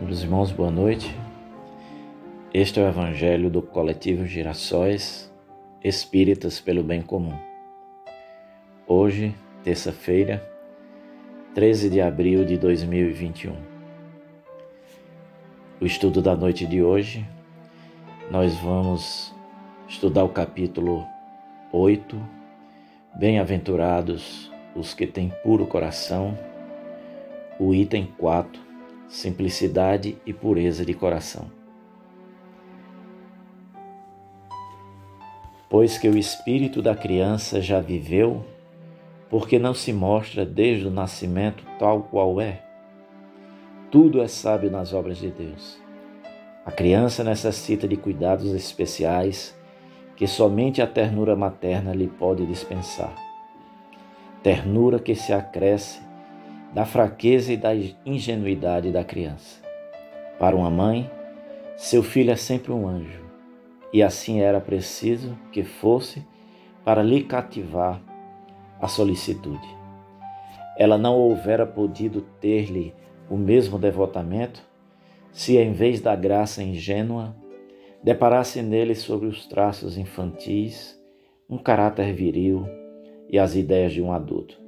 Meus irmãos, boa noite. Este é o Evangelho do Coletivo Girassóis Espíritas pelo Bem Comum. Hoje, terça-feira, 13 de abril de 2021. O estudo da noite de hoje, nós vamos estudar o capítulo 8, Bem-aventurados os que têm puro coração, o item 4, simplicidade e pureza de coração. Pois que o espírito da criança já viveu, porque não se mostra desde o nascimento tal qual é. Tudo é sábio nas obras de Deus. A criança necessita de cuidados especiais que somente a ternura materna lhe pode dispensar. Ternura que se acresce da fraqueza e da ingenuidade da criança. Para uma mãe, seu filho é sempre um anjo, e assim era preciso que fosse para lhe cativar a solicitude. Ela não houvera podido ter-lhe o mesmo devotamento se, em vez da graça ingênua, deparasse nele sobre os traços infantis um caráter viril e as ideias de um adulto,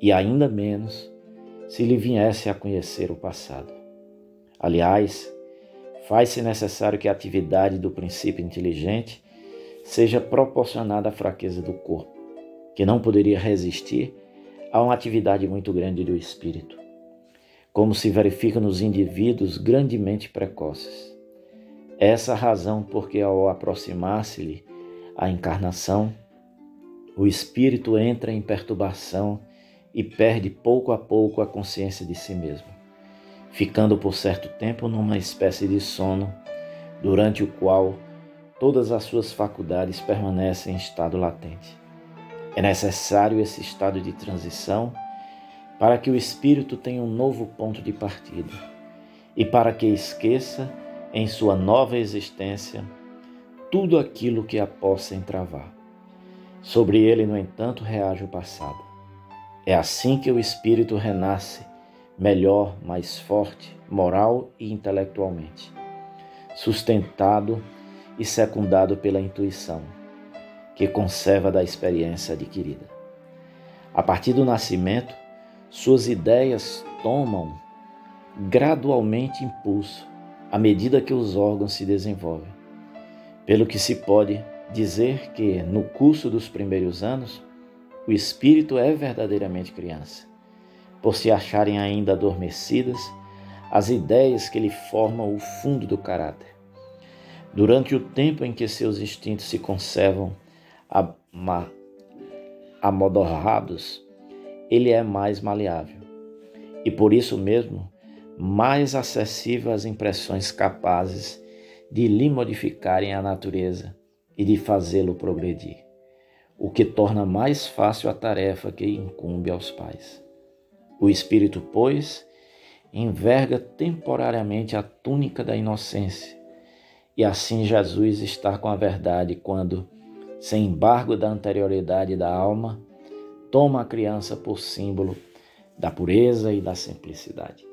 e ainda menos se lhe viesse a conhecer o passado. Aliás, faz-se necessário que a atividade do princípio inteligente seja proporcionada à fraqueza do corpo, que não poderia resistir a uma atividade muito grande do espírito, como se verifica nos indivíduos grandemente precoces. Essa razão porque, ao aproximar-se-lhe a encarnação, o espírito entra em perturbação e perde pouco a pouco a consciência de si mesmo, ficando por certo tempo numa espécie de sono, durante o qual todas as suas faculdades permanecem em estado latente. É necessário esse estado de transição para que o espírito tenha um novo ponto de partida e para que esqueça, em sua nova existência, tudo aquilo que a possa entravar. Sobre ele, no entanto, reage o passado. É assim que o espírito renasce, melhor, mais forte, moral e intelectualmente, sustentado e secundado pela intuição, que conserva da experiência adquirida. A partir do nascimento, suas ideias tomam gradualmente impulso à medida que os órgãos se desenvolvem. Pelo que se pode dizer que, no curso dos primeiros anos, o espírito é verdadeiramente criança, por se acharem ainda adormecidas as ideias que lhe formam o fundo do caráter. Durante o tempo em que seus instintos se conservam amodorrados, ele é mais maleável. E por isso mesmo mais acessível às impressões capazes de lhe modificarem a natureza e de fazê-lo progredir o que torna mais fácil a tarefa que incumbe aos pais. O Espírito, pois, enverga temporariamente a túnica da inocência, e assim Jesus está com a verdade quando, sem embargo da anterioridade da alma, toma a criança por símbolo da pureza e da simplicidade.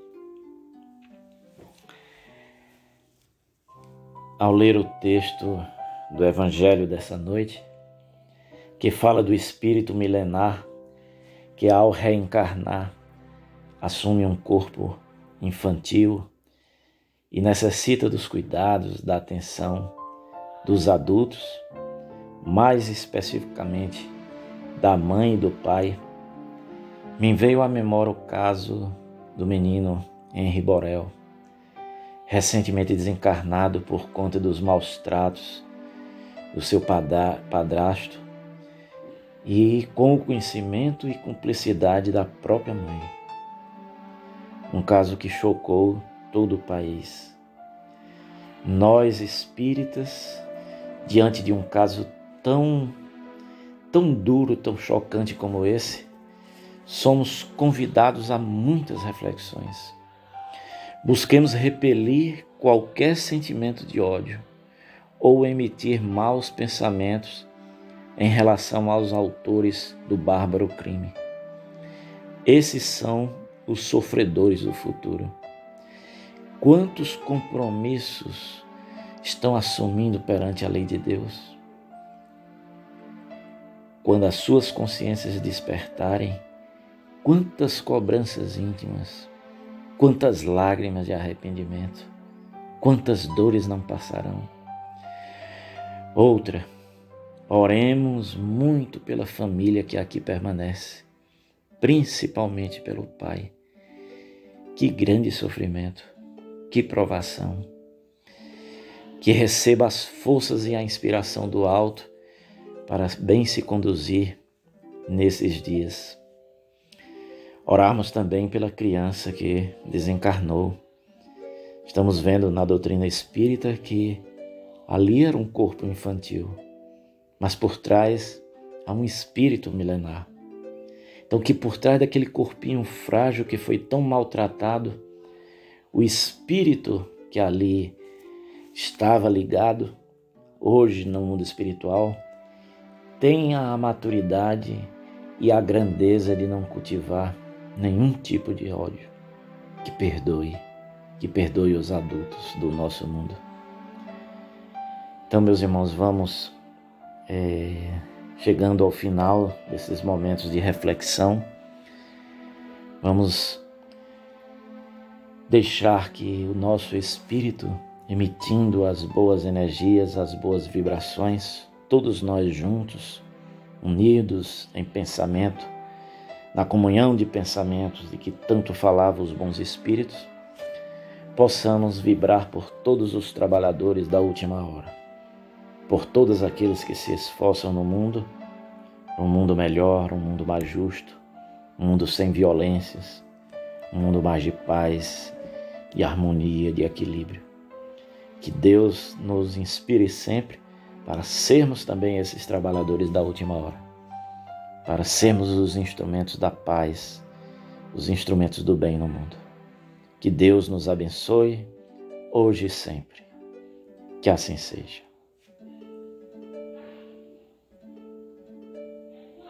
Ao ler o texto do Evangelho dessa noite, que fala do espírito milenar que, ao reencarnar, assume um corpo infantil e necessita dos cuidados, da atenção dos adultos, mais especificamente da mãe e do pai. Me veio à memória o caso do menino Henri Borel, recentemente desencarnado por conta dos maus tratos do seu padrasto e com o conhecimento e cumplicidade da própria mãe. Um caso que chocou todo o país. Nós espíritas, diante de um caso tão tão duro, tão chocante como esse, somos convidados a muitas reflexões. Busquemos repelir qualquer sentimento de ódio ou emitir maus pensamentos em relação aos autores do bárbaro crime. Esses são os sofredores do futuro. Quantos compromissos estão assumindo perante a lei de Deus? Quando as suas consciências despertarem, quantas cobranças íntimas, quantas lágrimas de arrependimento, quantas dores não passarão. Outra, oremos muito pela família que aqui permanece, principalmente pelo pai. Que grande sofrimento, que provação. Que receba as forças e a inspiração do alto para bem se conduzir nesses dias. Orarmos também pela criança que desencarnou. Estamos vendo na doutrina espírita que ali era um corpo infantil, mas por trás há um espírito milenar. Então, que por trás daquele corpinho frágil que foi tão maltratado, o espírito que ali estava ligado, hoje no mundo espiritual, tenha a maturidade e a grandeza de não cultivar nenhum tipo de ódio. Que perdoe, que perdoe os adultos do nosso mundo. Então, meus irmãos, vamos é, chegando ao final desses momentos de reflexão. Vamos deixar que o nosso espírito, emitindo as boas energias, as boas vibrações, todos nós juntos, unidos em pensamento, na comunhão de pensamentos de que tanto falavam os bons espíritos, possamos vibrar por todos os trabalhadores da última hora, por todos aqueles que se esforçam no mundo, um mundo melhor, um mundo mais justo, um mundo sem violências, um mundo mais de paz, de harmonia, de equilíbrio. Que Deus nos inspire sempre para sermos também esses trabalhadores da última hora, para sermos os instrumentos da paz, os instrumentos do bem no mundo. Que Deus nos abençoe hoje e sempre. Que assim seja.